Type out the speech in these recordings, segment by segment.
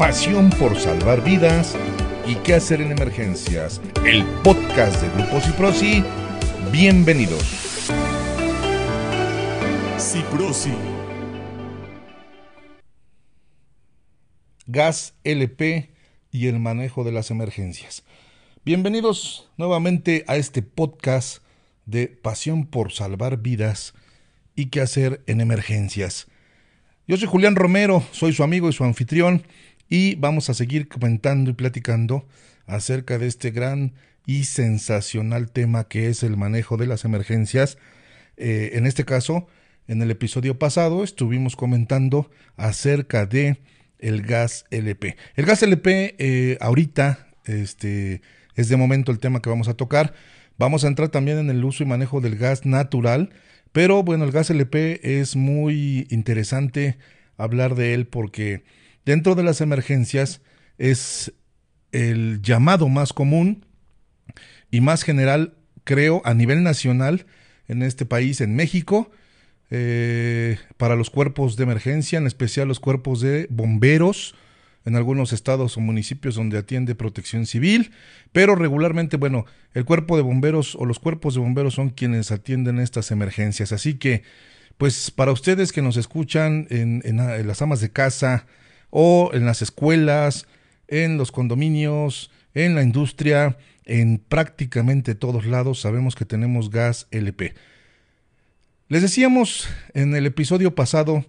pasión por salvar vidas y qué hacer en emergencias. El podcast de Grupo Ciprosi. Bienvenidos. Ciprosi. Gas LP y el manejo de las emergencias. Bienvenidos nuevamente a este podcast de pasión por salvar vidas y qué hacer en emergencias. Yo soy Julián Romero, soy su amigo y su anfitrión y vamos a seguir comentando y platicando acerca de este gran y sensacional tema que es el manejo de las emergencias. Eh, en este caso, en el episodio pasado estuvimos comentando acerca de el gas LP. El gas LP eh, ahorita este, es de momento el tema que vamos a tocar. Vamos a entrar también en el uso y manejo del gas natural, pero bueno, el gas LP es muy interesante hablar de él porque dentro de las emergencias es el llamado más común y más general, creo, a nivel nacional en este país, en México, eh, para los cuerpos de emergencia, en especial los cuerpos de bomberos, en algunos estados o municipios donde atiende protección civil, pero regularmente, bueno, el cuerpo de bomberos o los cuerpos de bomberos son quienes atienden estas emergencias. Así que, pues para ustedes que nos escuchan en, en las amas de casa o en las escuelas, en los condominios, en la industria, en prácticamente todos lados sabemos que tenemos gas LP. Les decíamos en el episodio pasado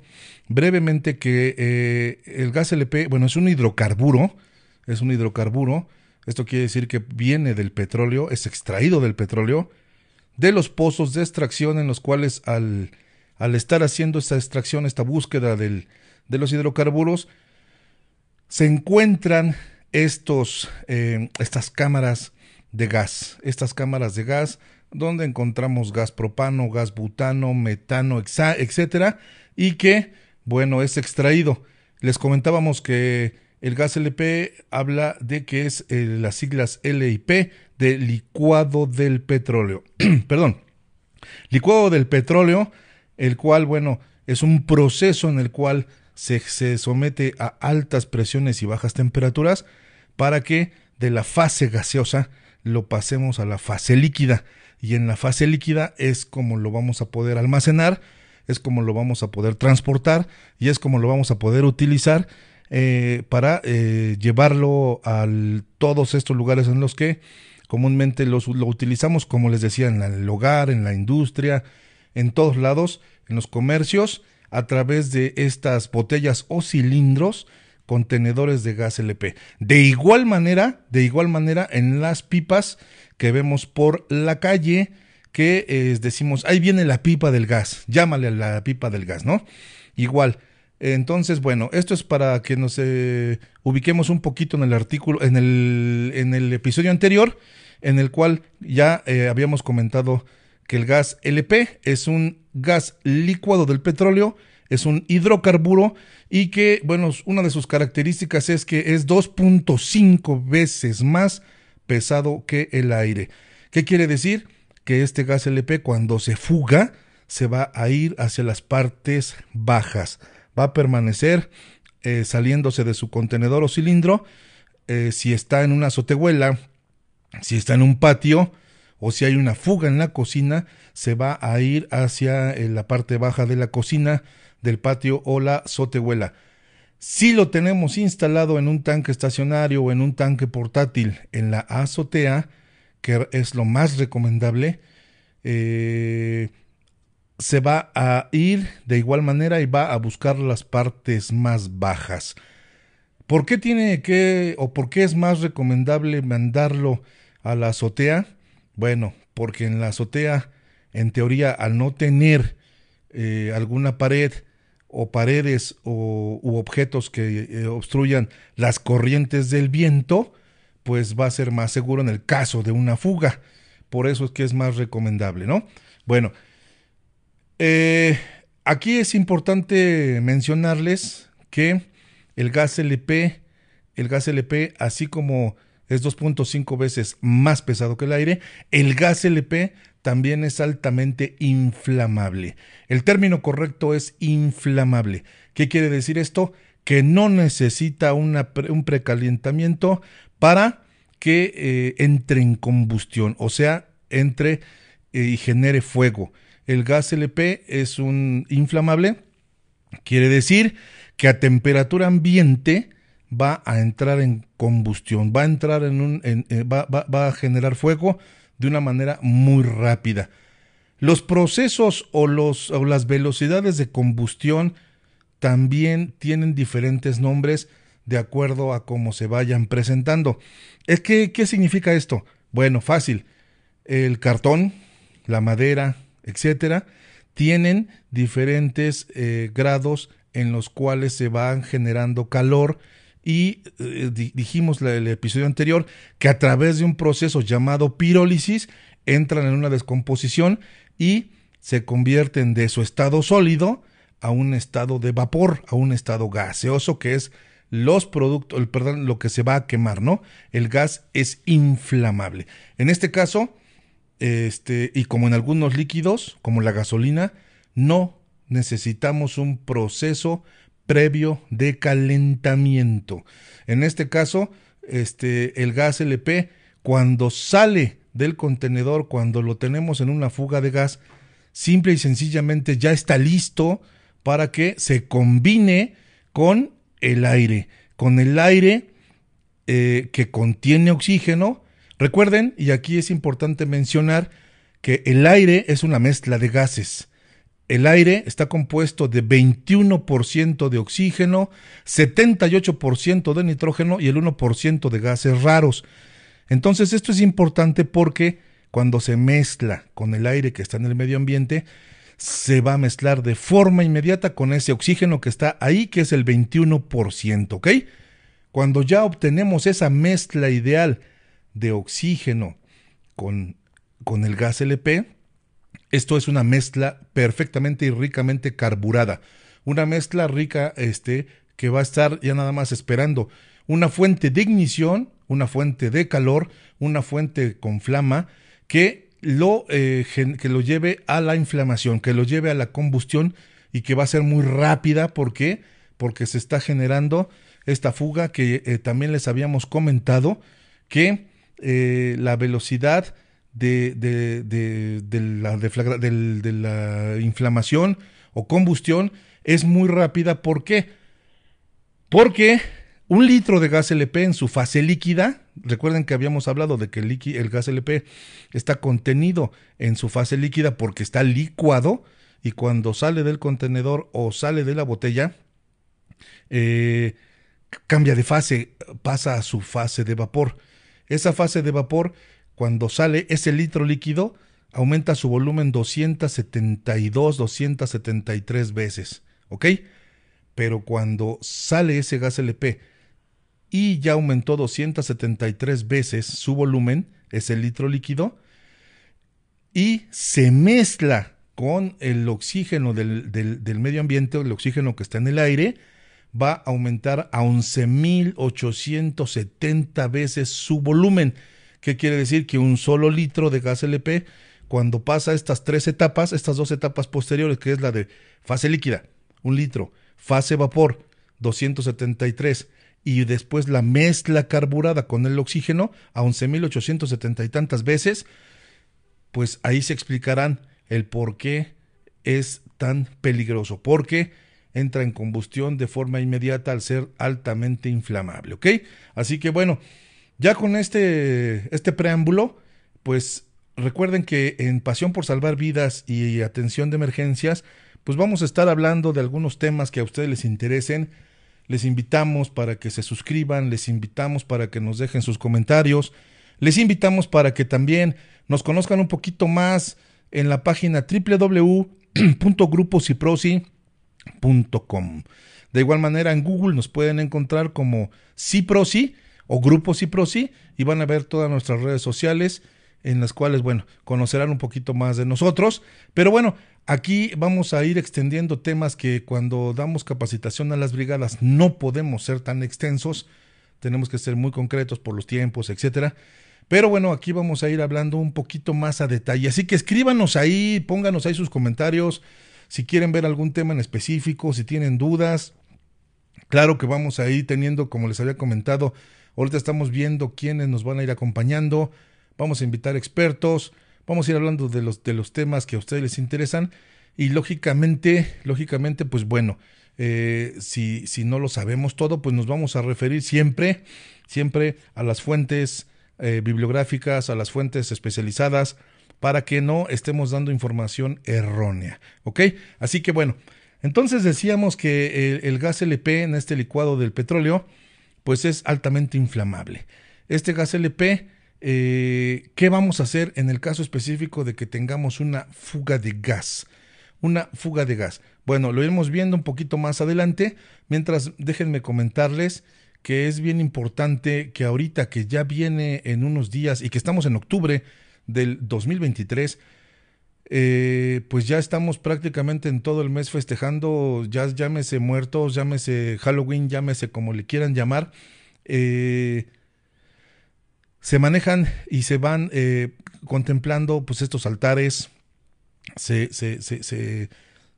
brevemente que eh, el gas LP, bueno, es un hidrocarburo, es un hidrocarburo, esto quiere decir que viene del petróleo, es extraído del petróleo, de los pozos de extracción en los cuales al, al estar haciendo esta extracción, esta búsqueda del, de los hidrocarburos, se encuentran estos, eh, estas cámaras de gas, estas cámaras de gas donde encontramos gas propano, gas butano, metano, etcétera, y que bueno, es extraído. Les comentábamos que el gas LP habla de que es eh, las siglas LIP de licuado del petróleo. Perdón. Licuado del petróleo, el cual, bueno, es un proceso en el cual se, se somete a altas presiones y bajas temperaturas para que de la fase gaseosa lo pasemos a la fase líquida. Y en la fase líquida es como lo vamos a poder almacenar es como lo vamos a poder transportar y es como lo vamos a poder utilizar eh, para eh, llevarlo a todos estos lugares en los que comúnmente los, lo utilizamos, como les decía, en el hogar, en la industria, en todos lados, en los comercios, a través de estas botellas o cilindros contenedores de gas LP. De igual manera, de igual manera en las pipas que vemos por la calle, que eh, decimos, ahí viene la pipa del gas, llámale a la pipa del gas, ¿no? Igual. Entonces, bueno, esto es para que nos eh, ubiquemos un poquito en el artículo, en el, en el episodio anterior, en el cual ya eh, habíamos comentado que el gas LP es un gas licuado del petróleo, es un hidrocarburo y que, bueno, una de sus características es que es 2.5 veces más pesado que el aire. ¿Qué quiere decir? que este gas LP cuando se fuga se va a ir hacia las partes bajas, va a permanecer eh, saliéndose de su contenedor o cilindro, eh, si está en una azotehuela, si está en un patio o si hay una fuga en la cocina, se va a ir hacia eh, la parte baja de la cocina, del patio o la azotehuela. Si lo tenemos instalado en un tanque estacionario o en un tanque portátil en la azotea, que es lo más recomendable, eh, se va a ir de igual manera y va a buscar las partes más bajas. ¿Por qué tiene que o por qué es más recomendable mandarlo a la azotea? Bueno, porque en la azotea, en teoría, al no tener eh, alguna pared o paredes o, u objetos que eh, obstruyan las corrientes del viento, pues va a ser más seguro en el caso de una fuga. Por eso es que es más recomendable, ¿no? Bueno, eh, aquí es importante mencionarles que el gas LP, el gas LP, así como es 2.5 veces más pesado que el aire, el gas LP también es altamente inflamable. El término correcto es inflamable. ¿Qué quiere decir esto? que no necesita un precalentamiento para que eh, entre en combustión, o sea, entre eh, y genere fuego. El gas LP es un inflamable, quiere decir que a temperatura ambiente va a entrar en combustión, va a entrar en un, eh, va, va a generar fuego de una manera muy rápida. Los procesos o, los, o las velocidades de combustión también tienen diferentes nombres de acuerdo a cómo se vayan presentando. Es que, ¿Qué significa esto? Bueno, fácil. El cartón, la madera, etcétera, tienen diferentes eh, grados en los cuales se van generando calor y eh, dijimos el episodio anterior que a través de un proceso llamado pirólisis entran en una descomposición y se convierten de su estado sólido a un estado de vapor, a un estado gaseoso que es los productos, el, perdón, lo que se va a quemar, ¿no? El gas es inflamable. En este caso, este, y como en algunos líquidos, como la gasolina, no necesitamos un proceso previo de calentamiento. En este caso, este, el gas LP, cuando sale del contenedor, cuando lo tenemos en una fuga de gas, simple y sencillamente ya está listo para que se combine con el aire, con el aire eh, que contiene oxígeno. Recuerden, y aquí es importante mencionar, que el aire es una mezcla de gases. El aire está compuesto de 21% de oxígeno, 78% de nitrógeno y el 1% de gases raros. Entonces esto es importante porque cuando se mezcla con el aire que está en el medio ambiente, se va a mezclar de forma inmediata con ese oxígeno que está ahí, que es el 21%, ¿ok? Cuando ya obtenemos esa mezcla ideal de oxígeno con, con el gas LP, esto es una mezcla perfectamente y ricamente carburada. Una mezcla rica este, que va a estar ya nada más esperando una fuente de ignición, una fuente de calor, una fuente con flama que lo, eh, que lo lleve a la inflamación, que lo lleve a la combustión y que va a ser muy rápida. ¿Por qué? Porque se está generando esta fuga que eh, también les habíamos comentado que eh, la velocidad de, de, de, la, de, la inflamación o combustión es muy rápida. ¿Por qué? Porque un litro de gas LP en su fase líquida, recuerden que habíamos hablado de que el, el, gas LP está contenido en su fase líquida porque está licuado y cuando sale del contenedor o sale de la botella, eh, cambia de fase, pasa a su fase de vapor. Esa fase de vapor cuando sale ese litro líquido, aumenta su volumen 272, 273 veces, ¿ok? Pero cuando sale ese gas LP y ya aumentó 273 veces su volumen, ese litro líquido, y se mezcla con el oxígeno del, del medio ambiente, el oxígeno que está en el aire, va a aumentar a 11.870 veces su volumen. ¿Qué quiere decir? Que un solo litro de gas LP, cuando pasa estas tres etapas, estas dos etapas posteriores, que es la de fase líquida, un litro, fase vapor, 273, y después la mezcla carburada con el oxígeno a 11.870 y tantas veces, pues ahí se explicarán el por qué es tan peligroso, porque entra en combustión de forma inmediata al ser altamente inflamable, ¿ok? Así que bueno, ya con este, este preámbulo, pues recuerden que en Pasión por Salvar Vidas y Atención de Emergencias, pues vamos a estar hablando de algunos temas que a ustedes les interesen. Les invitamos para que se suscriban, les invitamos para que nos dejen sus comentarios, les invitamos para que también nos conozcan un poquito más en la página www.gruposiprosi.com. De igual manera en Google nos pueden encontrar como Ciprosi o Grupo Ciprosi y van a ver todas nuestras redes sociales en las cuales, bueno, conocerán un poquito más de nosotros. Pero bueno, aquí vamos a ir extendiendo temas que cuando damos capacitación a las brigadas no podemos ser tan extensos, tenemos que ser muy concretos por los tiempos, etcétera. Pero bueno, aquí vamos a ir hablando un poquito más a detalle. Así que escríbanos ahí, pónganos ahí sus comentarios, si quieren ver algún tema en específico, si tienen dudas, Claro que vamos a ir teniendo, como les había comentado, ahorita estamos viendo quiénes nos van a ir acompañando, vamos a invitar expertos, vamos a ir hablando de los, de los temas que a ustedes les interesan y lógicamente, lógicamente, pues bueno, eh, si, si no lo sabemos todo, pues nos vamos a referir siempre, siempre a las fuentes eh, bibliográficas, a las fuentes especializadas, para que no estemos dando información errónea. ¿Ok? Así que bueno, entonces decíamos que el, gas LP en este licuado del petróleo, pues es altamente inflamable. Este gas LP, eh, ¿qué vamos a hacer en el caso específico de que tengamos una fuga de gas? Una fuga de gas. Bueno, lo iremos viendo un poquito más adelante. Mientras, déjenme comentarles que es bien importante que ahorita que ya viene en unos días y que estamos en octubre del 2023, eh, pues ya estamos prácticamente en todo el mes festejando, ya llámese muertos, llámese Halloween, llámese como le quieran llamar. Eh, se manejan y se van eh, contemplando pues estos altares, se, se, se,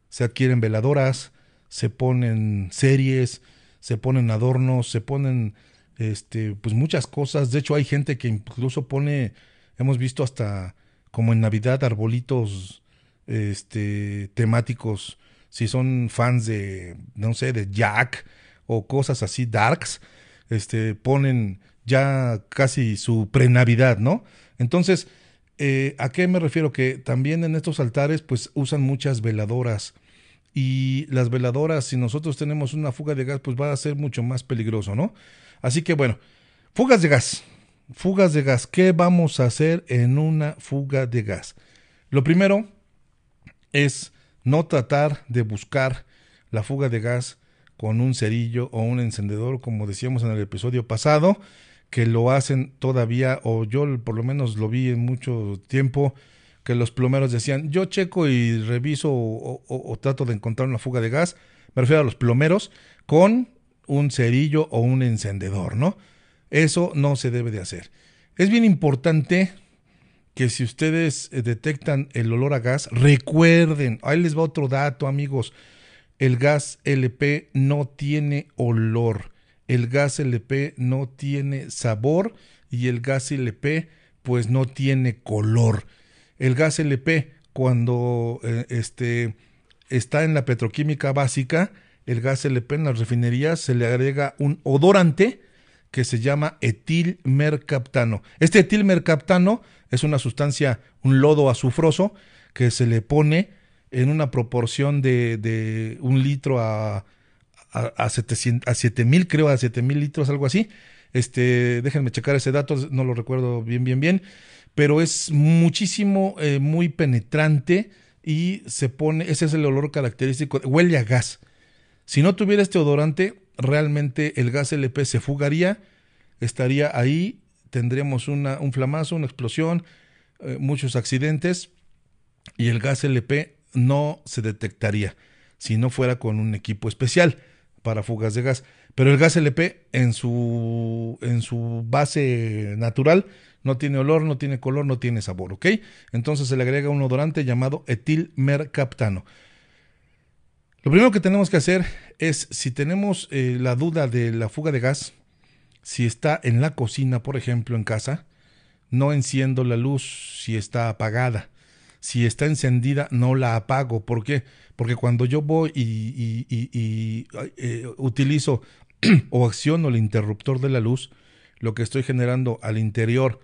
se adquieren veladoras, se ponen series, se ponen adornos, se ponen este, pues muchas cosas. De hecho, hay gente que incluso pone, hemos visto hasta como en Navidad, arbolitos este, temáticos. Si son fans de, no sé, de Jack o cosas así, darks, este, ponen ya casi su pre-Navidad, ¿no? Entonces, eh, ¿a qué me refiero? Que también en estos altares, pues usan muchas veladoras y las veladoras, si nosotros tenemos una fuga de gas, pues va a ser mucho más peligroso, ¿no? Así que bueno, fugas de gas. Fugas de gas. ¿Qué vamos a hacer en una fuga de gas? Lo primero es no tratar de buscar la fuga de gas con un cerillo o un encendedor, como decíamos en el episodio pasado, que lo hacen todavía, o yo por lo menos lo vi en mucho tiempo, que los plomeros decían, yo checo y reviso o, trato de encontrar una fuga de gas, me refiero a los plomeros, con un cerillo o un encendedor, ¿no? Eso no se debe de hacer. Es bien importante que si ustedes eh, detectan el olor a gas, recuerden, ahí les va otro dato, amigos, el gas LP no tiene olor, el gas LP no tiene sabor y el gas LP pues no tiene color el gas LP cuando eh, este, está en la petroquímica básica, el gas LP en las refinerías se le agrega un odorante que se llama etilmercaptano. Este etilmercaptano es una sustancia, un lodo azufroso que se le pone en una proporción de, un litro a, a, a, 700, a 7000, creo, a 7000 litros, algo así. Este, déjenme checar ese dato, no lo recuerdo bien, bien, bien pero es muchísimo, eh, muy penetrante y se pone, ese es el olor característico, huele a gas. Si no tuviera este odorante, realmente el gas LP se fugaría, estaría ahí, tendríamos una, un flamazo, una explosión, eh, muchos accidentes y el gas LP no se detectaría si no fuera con un equipo especial para fugas de gas. Pero el gas LP en su, en su base natural no tiene olor, no tiene color, no tiene sabor, ¿ok? Entonces se le agrega un odorante llamado etilmercaptano. Lo primero que tenemos que hacer es, si tenemos eh, la duda de la fuga de gas, si está en la cocina, por ejemplo, en casa, no enciendo la luz si está apagada. Si está encendida, no la apago. ¿Por qué? Porque cuando yo voy y, eh, utilizo o acciono el interruptor de la luz, lo que estoy generando al interior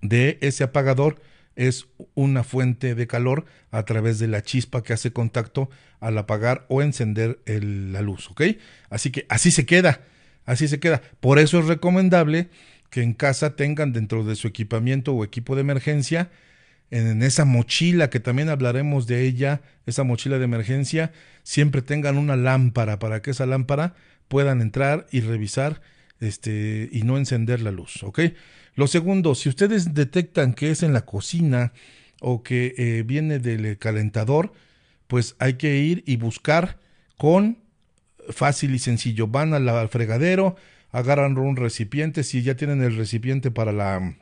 de ese apagador es una fuente de calor a través de la chispa que hace contacto al apagar o encender la luz, ¿ok? Así que así se queda, así se queda. Por eso es recomendable que en casa tengan dentro de su equipamiento o equipo de emergencia, en esa mochila que también hablaremos de ella, esa mochila de emergencia, siempre tengan una lámpara para que esa lámpara puedan entrar y revisar este y no encender la luz, ¿ok? Lo segundo, si ustedes detectan que es en la cocina o que eh, viene del calentador, pues hay que ir y buscar con fácil y sencillo. Van al, fregadero, agarran un recipiente, si ya tienen el recipiente para la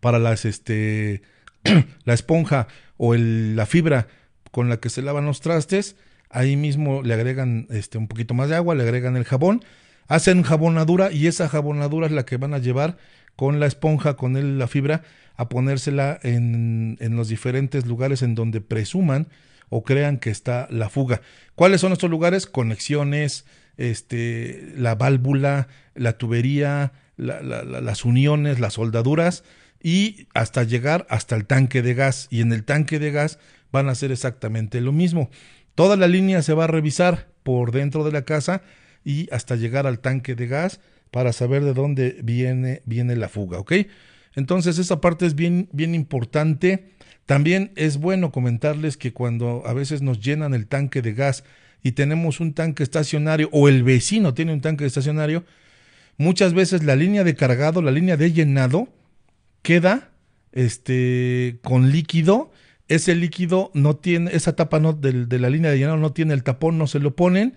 para las este la esponja o la fibra con la que se lavan los trastes, ahí mismo le agregan este, un poquito más de agua, le agregan el jabón, hacen jabonadura y esa jabonadura es la que van a llevar con la esponja, con la fibra, a ponérsela en, en los diferentes lugares en donde presuman o crean que está la fuga. ¿Cuáles son estos lugares? Conexiones, este, la válvula, la tubería, las uniones, las soldaduras y hasta llegar hasta el tanque de gas. Y en el tanque de gas van a hacer exactamente lo mismo. Toda la línea se va a revisar por dentro de la casa y hasta llegar al tanque de gas para saber de dónde viene, viene la fuga, ¿ok? Entonces esa parte es bien, bien importante. También es bueno comentarles que cuando a veces nos llenan el tanque de gas y tenemos un tanque estacionario o el vecino tiene un tanque estacionario, muchas veces la línea de cargado, la línea de llenado, queda este, con líquido. Ese líquido no tiene, esa tapa no, de, de la línea de llenado no tiene el tapón, no se lo ponen,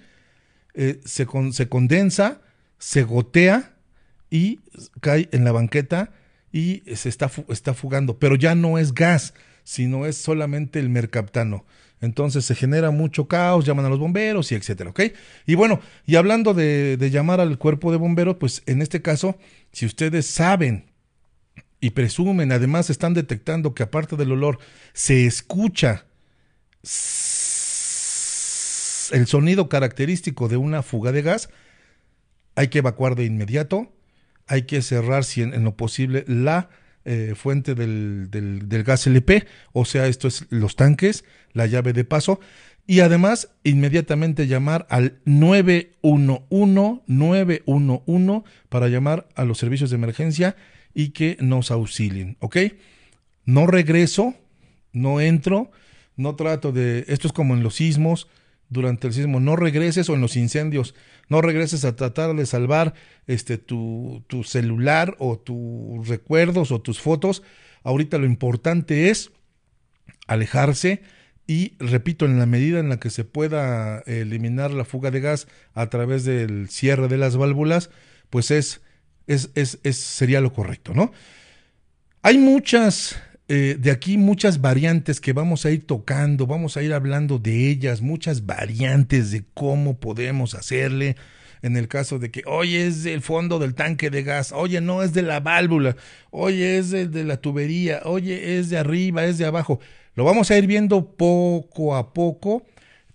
eh, se, se condensa, se gotea y cae en la banqueta y se está, está fugando. Pero ya no es gas, sino es solamente el mercaptano. Entonces se genera mucho caos, llaman a los bomberos y etcétera, ¿ok? Y bueno, y hablando de, de llamar al cuerpo de bomberos, pues en este caso, si ustedes saben y presumen, además están detectando que aparte del olor se escucha el sonido característico de una fuga de gas, hay que evacuar de inmediato, hay que cerrar si en, lo posible la eh, fuente del, del, del, gas LP, o sea, esto es los tanques, la llave de paso, y además inmediatamente llamar al 911 911 para llamar a los servicios de emergencia y que nos auxilien, ¿ok? No regreso, no entro, no trato de, esto es como en los sismos, durante el sismo, no regreses o en los incendios, no regreses a tratar de salvar este tu, tu celular o tus recuerdos o tus fotos. Ahorita lo importante es alejarse y repito, en la medida en la que se pueda eliminar la fuga de gas a través del cierre de las válvulas, pues es, es, es, es sería lo correcto, ¿no? Hay muchas eh, de aquí muchas variantes que vamos a ir tocando, vamos a ir hablando de ellas, muchas variantes de cómo podemos hacerle. En el caso de que, oye, es del fondo del tanque de gas, oye, no es de la válvula, oye, es de, de la tubería, oye, es de arriba, es de abajo. Lo vamos a ir viendo poco a poco,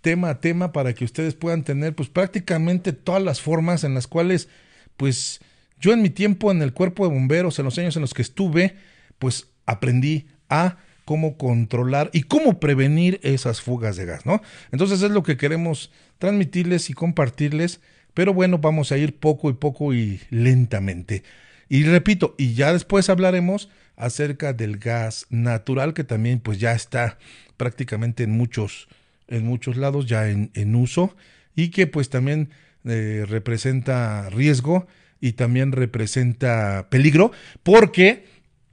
tema a tema, para que ustedes puedan tener, pues prácticamente todas las formas en las cuales, pues, yo en mi tiempo en el cuerpo de bomberos, en los años en los que estuve, pues aprendí a cómo controlar y cómo prevenir esas fugas de gas, ¿no? Entonces es lo que queremos transmitirles y compartirles, pero bueno, vamos a ir poco y poco y lentamente. Y repito, y ya después hablaremos acerca del gas natural que también pues ya está prácticamente en muchos en muchos lados ya en, en uso y que pues también eh, representa riesgo y también representa peligro porque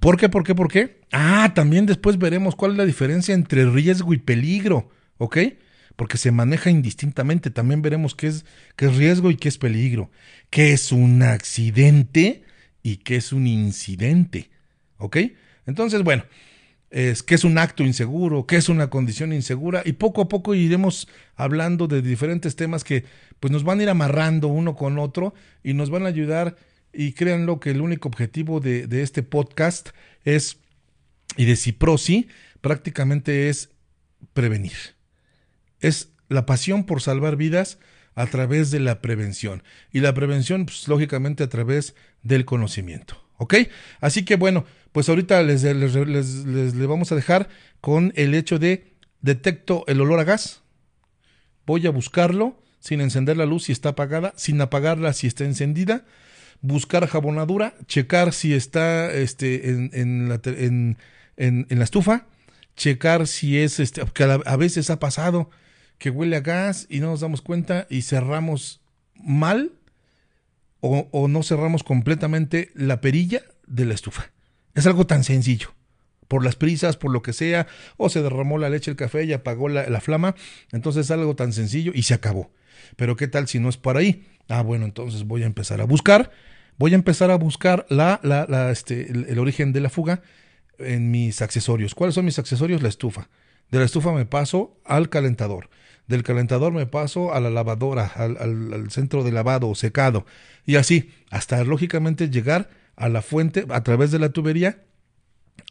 ¿Por qué? ¿Por qué? ¿Por qué? Ah, también después veremos cuál es la diferencia entre riesgo y peligro, ¿ok? Porque se maneja indistintamente. También veremos qué es, qué es riesgo y qué es peligro. ¿Qué es un accidente y qué es un incidente? ¿Ok? Entonces, bueno, es qué es un acto inseguro, qué es una condición insegura y poco a poco iremos hablando de diferentes temas que pues nos van a ir amarrando uno con otro y nos van a ayudar y créanlo que el único objetivo de, este podcast es, y de Ciprosi, prácticamente es prevenir. Es la pasión por salvar vidas a través de la prevención. Y la prevención, pues, lógicamente, a través del conocimiento. ¿Ok? Así que bueno, pues ahorita les, les, les, les, vamos a dejar con el hecho de detecto el olor a gas. Voy a buscarlo sin encender la luz si está apagada, sin apagarla si está encendida buscar jabonadura, checar si está este, en, en, la, estufa, checar si es, este, que a, veces ha pasado que huele a gas y no nos damos cuenta y cerramos mal o no cerramos completamente la perilla de la estufa. Es algo tan sencillo por las prisas, por lo que sea, o se derramó la leche, el café y apagó la, la, flama. Entonces es algo tan sencillo y se acabó. Pero ¿qué tal si no es por ahí? Ah, bueno, entonces voy a empezar a buscar voy a empezar a buscar la, la, este, el, origen de la fuga en mis accesorios. ¿Cuáles son mis accesorios? La estufa. De la estufa me paso al calentador. del calentador me paso a la lavadora, al, al centro de lavado o secado, y así, hasta lógicamente llegar a la fuente a través de la tubería,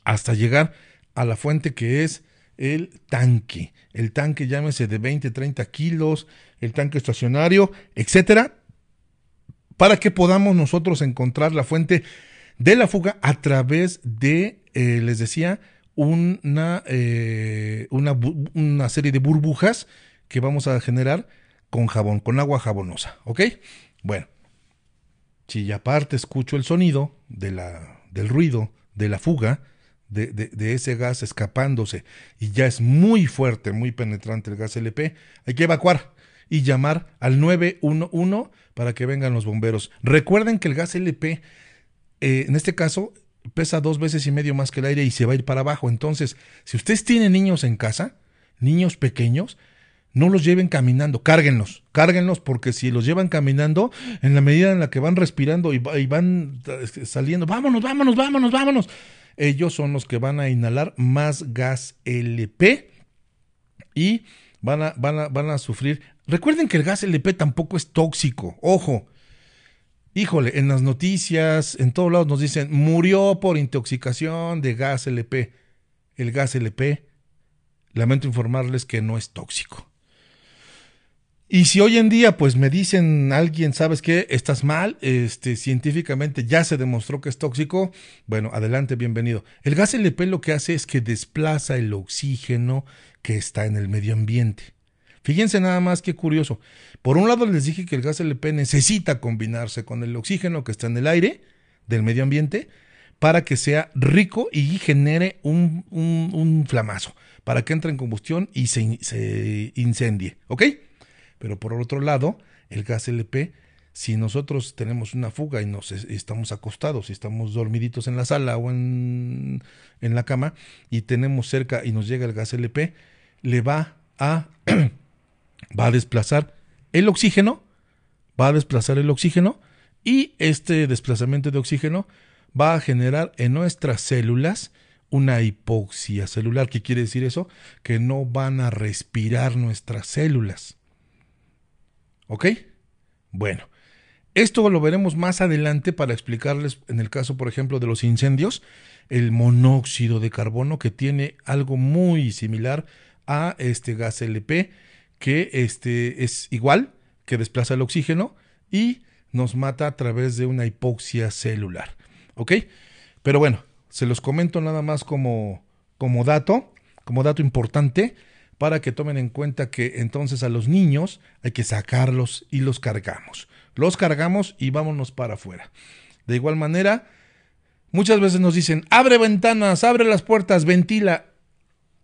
hasta llegar a la fuente que es el tanque. El tanque, llámese de 20, 30 kilos, el tanque estacionario, etcétera, para que podamos nosotros encontrar la fuente de la fuga a través de, eh, les decía, una, eh, una, una, serie de burbujas que vamos a generar con jabón, con agua jabonosa, ¿ok? Bueno, si aparte escucho el sonido de la, del ruido de la fuga, de, de, ese gas escapándose y ya es muy fuerte, muy penetrante el gas LP, hay que evacuar y llamar al 911 para que vengan los bomberos. Recuerden que el gas LP, eh, en este caso, pesa dos veces y medio más que el aire y se va a ir para abajo. Entonces, si ustedes tienen niños en casa, niños pequeños, no los lleven caminando, cárguenlos, cárguenlos porque si los llevan caminando, en la medida en la que van respirando y, van este, saliendo, vámonos, vámonos, vámonos, vámonos, ellos son los que van a inhalar más gas LP y van a, van a, van a sufrir. Recuerden que el gas LP tampoco es tóxico, ojo. Híjole, en las noticias, en todos lados nos dicen, murió por intoxicación de gas LP. El gas LP, lamento informarles que no es tóxico. Y si hoy en día pues me dicen alguien, ¿sabes qué? Estás mal, este científicamente ya se demostró que es tóxico, bueno, adelante, bienvenido. El gas LP lo que hace es que desplaza el oxígeno que está en el medio ambiente. Fíjense nada más qué curioso. Por un lado les dije que el gas LP necesita combinarse con el oxígeno que está en el aire del medio ambiente para que sea rico y genere un, un, flamazo, para que entre en combustión y se, se incendie, ¿ok? Pero por otro lado, el gas LP, si nosotros tenemos una fuga y nos estamos acostados y estamos dormiditos en la sala o en, en la cama y tenemos cerca y nos llega el gas LP, le va a, va a desplazar el oxígeno, va a desplazar el oxígeno y este desplazamiento de oxígeno va a generar en nuestras células una hipoxia celular. ¿Qué quiere decir eso? Que no van a respirar nuestras células. ¿Ok? Bueno, esto lo veremos más adelante para explicarles, en el caso, por ejemplo, de los incendios, el monóxido de carbono que tiene algo muy similar a este gas LP, que este es igual, que desplaza el oxígeno y nos mata a través de una hipoxia celular. ¿Ok? Pero bueno, se los comento nada más como, como dato, como dato importante para que tomen en cuenta que entonces a los niños hay que sacarlos y los cargamos. Los cargamos y vámonos para afuera. De igual manera, muchas veces nos dicen, abre ventanas, abre las puertas, ventila.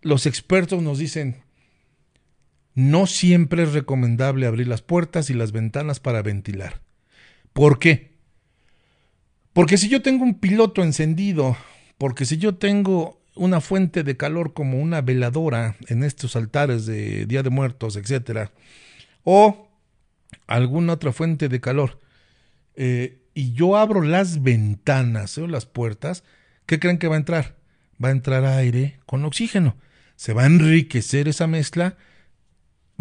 Los expertos nos dicen, no siempre es recomendable abrir las puertas y las ventanas para ventilar. ¿Por qué? Porque si yo tengo un piloto encendido, porque si yo tengo una fuente de calor como una veladora en estos altares de Día de Muertos, etcétera, o alguna otra fuente de calor, eh, y yo abro las ventanas o las puertas, ¿qué creen que va a entrar? Va a entrar aire con oxígeno. Se va a enriquecer esa mezcla,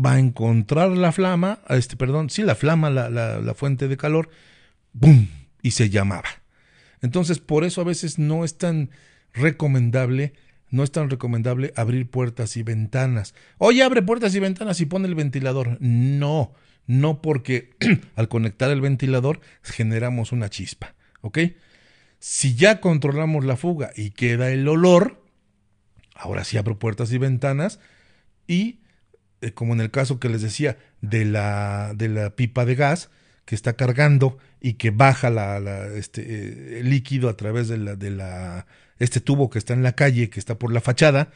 va a encontrar la flama, este, perdón, sí, la flama, la, la, fuente de calor, ¡boom! Y se llamaba. Entonces, por eso a veces no es tan recomendable, no es tan recomendable abrir puertas y ventanas. Oye, abre puertas y ventanas y pone el ventilador. No, no porque al conectar el ventilador generamos una chispa, ¿ok? Si ya controlamos la fuga y queda el olor, ahora sí abro puertas y ventanas y, eh, como en el caso que les decía de la, de la pipa de gas, que está cargando y que baja la, este, eh, el líquido a través de la, de la este tubo que está en la calle, que está por la fachada,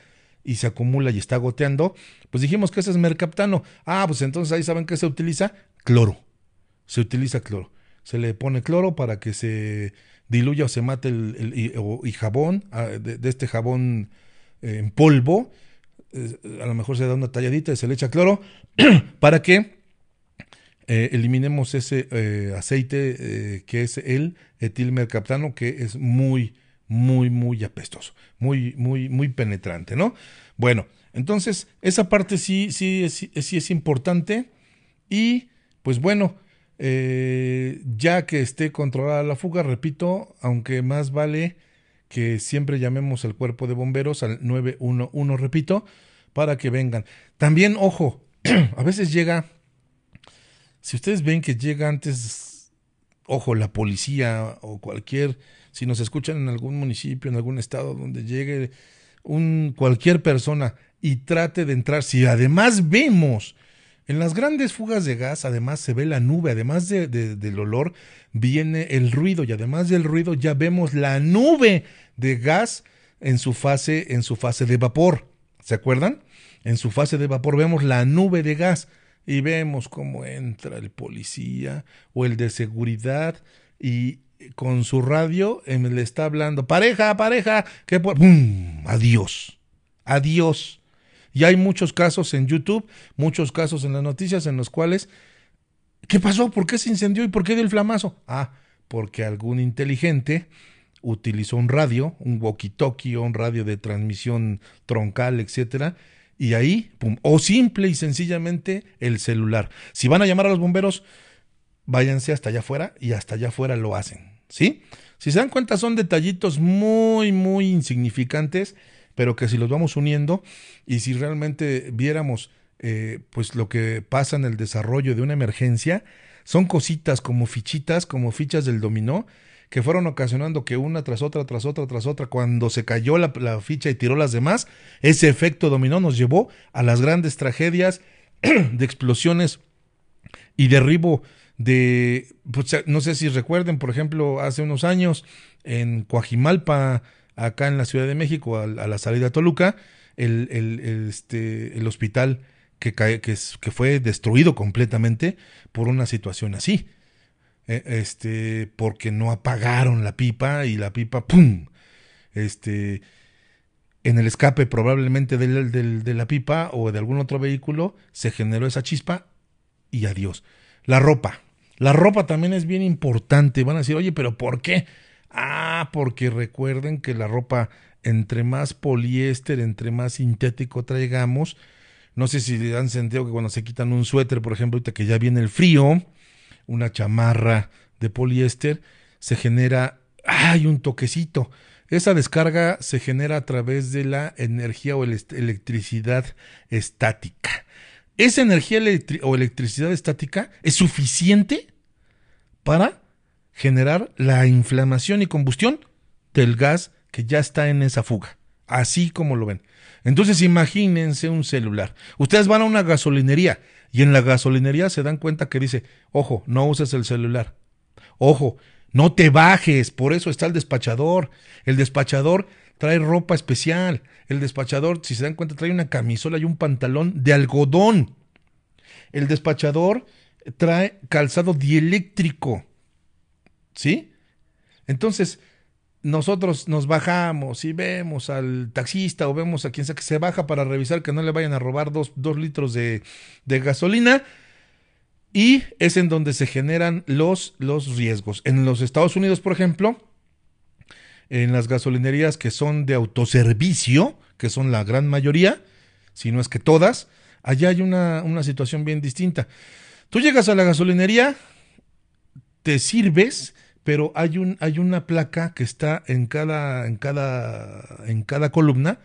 y se acumula y está goteando, pues dijimos que ese es mercaptano. Ah, pues entonces ahí saben que se utiliza cloro. Se utiliza cloro. Se le pone cloro para que se diluya o se mate el, y, jabón, ah, de, este jabón eh, en polvo. Eh, a lo mejor se da una talladita y se le echa cloro para que eh, eliminemos ese aceite que es el etilmercaptano, que es muy, muy, muy apestoso, muy, muy, muy penetrante, ¿no? Bueno, Entonces, esa parte sí, sí, sí es importante. Y, pues bueno, eh, ya que esté controlada la fuga, repito, aunque más vale que siempre llamemos al cuerpo de bomberos al 911, repito, para que vengan. También, ojo, a veces llega, si ustedes ven que llega antes, ojo, la policía o cualquier, si nos escuchan en algún municipio, en algún estado donde llegue un, cualquier persona y trate de entrar, si además vemos en las grandes fugas de gas, además se ve la nube, además de, del olor, viene el ruido y además del ruido ya vemos la nube de gas en su fase, en su fase de vapor. ¿Se acuerdan? En su fase de vapor vemos la nube de gas y vemos cómo entra el policía o el de seguridad y con su radio em, le está hablando, pareja, pareja, que adiós, adiós. Y hay muchos casos en YouTube, muchos casos en las noticias en los cuales, ¿qué pasó? ¿Por qué se incendió y por qué dio el flamazo? Ah, porque algún inteligente utilizó un radio, un walkie-talkie o un radio de transmisión troncal, etcétera, y ahí, pum, o simple y sencillamente el celular. Si van a llamar a los bomberos, váyanse hasta allá afuera y hasta allá afuera lo hacen, ¿sí? Si se dan cuenta, son detallitos muy, muy insignificantes pero que si los vamos uniendo y si realmente viéramos eh, pues lo que pasa en el desarrollo de una emergencia, son cositas como fichitas, como fichas del dominó, que fueron ocasionando que una tras otra, tras otra, tras otra, cuando se cayó la, ficha y tiró las demás, ese efecto dominó nos llevó a las grandes tragedias de explosiones y derribo de, pues, no sé si recuerden, por ejemplo, hace unos años en Coajimalpa, acá en la Ciudad de México, a, la salida a Toluca, el, el, este, el hospital que, que, que, fue destruido completamente por una situación así. E, este, porque no apagaron la pipa y la pipa, ¡pum! Este, en el escape probablemente del, del, de la pipa o de algún otro vehículo se generó esa chispa y adiós. La ropa. La ropa también es bien importante. Van a decir, oye, pero ¿por qué? Ah, porque recuerden que la ropa, entre más poliéster, entre más sintético traigamos, no sé si han sentido que cuando se quitan un suéter, por ejemplo, ahorita que ya viene el frío, una chamarra de poliéster, se genera, hay un toquecito. Esa descarga se genera a través de la energía o electricidad estática. Esa energía o electricidad estática es suficiente para generar la inflamación y combustión del gas que ya está en esa fuga, así como lo ven. Entonces imagínense un celular. Ustedes van a una gasolinería y en la gasolinería se dan cuenta que dice, ojo, no uses el celular. Ojo, no te bajes, por eso está el despachador. El despachador trae ropa especial. El despachador, si se dan cuenta, trae una camisola y un pantalón de algodón. El despachador trae calzado dieléctrico. ¿Sí? Entonces, nosotros nos bajamos y vemos al taxista o vemos a quien sea que se baja para revisar que no le vayan a robar dos, litros de, gasolina. Y es en donde se generan los, los riesgos. En los Estados Unidos, por ejemplo, en las gasolinerías que son de autoservicio, que son la gran mayoría, si no es que todas, allá hay una, una situación bien distinta. Tú llegas a la gasolinería, te sirves pero hay, un, hay una placa que está en cada, en, cada, en cada columna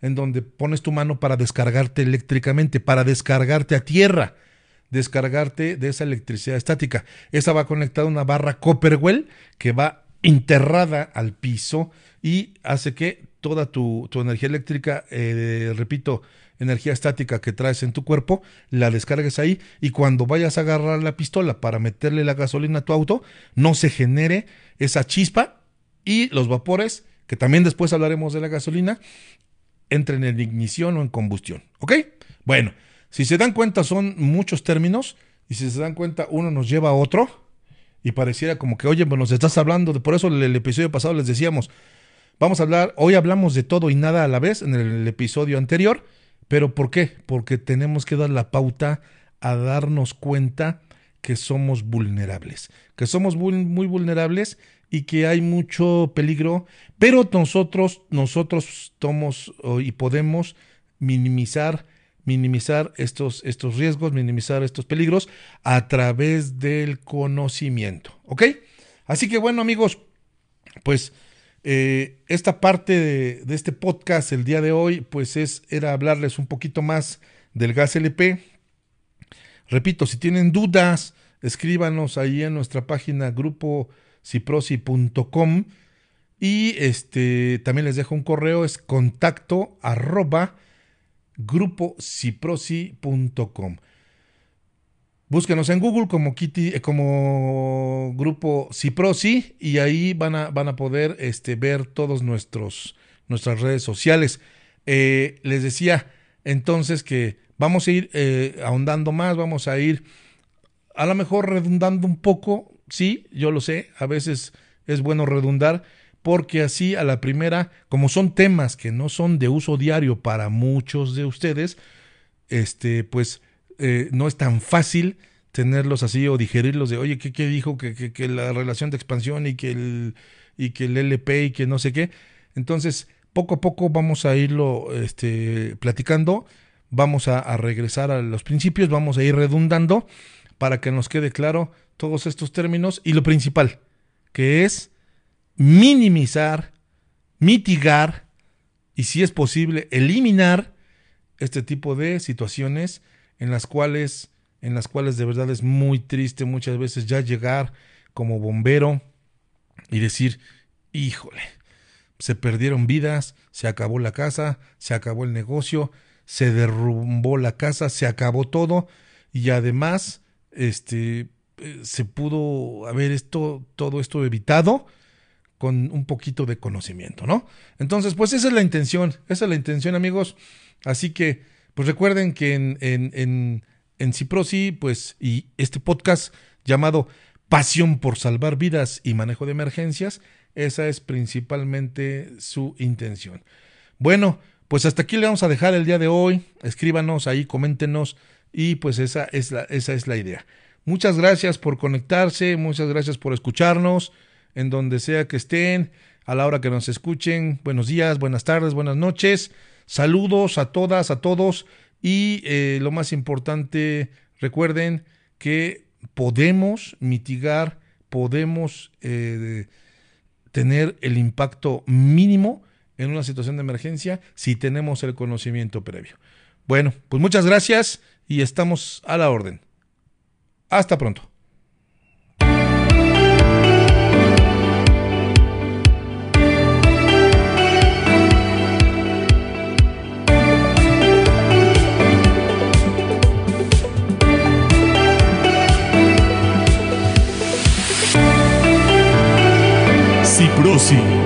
en donde pones tu mano para descargarte eléctricamente, para descargarte a tierra, descargarte de esa electricidad estática. Esa va conectada a una barra Copperwell que va enterrada al piso y hace que toda tu, tu energía eléctrica, eh, repito, energía estática que traes en tu cuerpo, la descargues ahí y cuando vayas a agarrar la pistola para meterle la gasolina a tu auto, no se genere esa chispa y los vapores, que también después hablaremos de la gasolina, entren en ignición o en combustión. ¿Ok? Bueno, si se dan cuenta son muchos términos y si se dan cuenta uno nos lleva a otro y pareciera como que, oye, pues nos estás hablando de, por eso el, el episodio pasado les decíamos, vamos a hablar, hoy hablamos de todo y nada a la vez en el episodio anterior ¿Pero por qué? Porque tenemos que dar la pauta a darnos cuenta que somos vulnerables, que somos muy, vulnerables y que hay mucho peligro, pero nosotros, nosotros somos y podemos minimizar minimizar estos, estos riesgos, minimizar estos peligros a través del conocimiento. ¿Ok? Así que bueno amigos, pues eh, esta parte de, este podcast el día de hoy, pues es, era hablarles un poquito más del gas LP. Repito, si tienen dudas, escríbanos ahí en nuestra página grupo ciprosi.com y este también les dejo un correo, es contacto arroba grupociprosi.com. Búsquenos en Google como, Kitty, eh, como Grupo y ahí van a, van a poder este, ver todas nuestras redes sociales. Eh, les decía entonces que vamos a ir eh, ahondando más, vamos a ir a lo mejor redundando un poco, sí, yo lo sé, a veces es bueno redundar, porque así a la primera, como son temas que no son de uso diario para muchos de ustedes, este, pues eh, no es tan fácil tenerlos así o digerirlos de, oye, ¿qué, qué dijo? Que, que, la relación de expansión y que, el, y que el LP y que no sé qué. Entonces, poco a poco vamos a irlo este, platicando, vamos a, a regresar a los principios, vamos a ir redundando para que nos quede claro todos estos términos y lo principal, que es minimizar, mitigar y si es posible eliminar este tipo de situaciones en las cuales en las cuales de verdad es muy triste muchas veces ya llegar como bombero y decir, híjole, se perdieron vidas, se acabó la casa, se acabó el negocio, se derrumbó la casa, se acabó todo y además este eh, se pudo haber esto todo esto evitado con un poquito de conocimiento, ¿no? Entonces, pues esa es la intención, esa es la intención, amigos. Así que pues recuerden que en, en, en, Ciprosi, pues, y este podcast llamado Pasión por salvar vidas y manejo de emergencias, esa es principalmente su intención. Bueno, pues hasta aquí le vamos a dejar el día de hoy. Escríbanos ahí, coméntenos y pues esa es la, esa es la idea. Muchas gracias por conectarse, muchas gracias por escucharnos en donde sea que estén, a la hora que nos escuchen. Buenos días, buenas tardes, buenas noches. Saludos a todas, a todos y eh, lo más importante, recuerden que podemos mitigar, podemos eh, tener el impacto mínimo en una situación de emergencia si tenemos el conocimiento previo. Bueno, pues muchas gracias y estamos a la orden. Hasta pronto. Ciprosi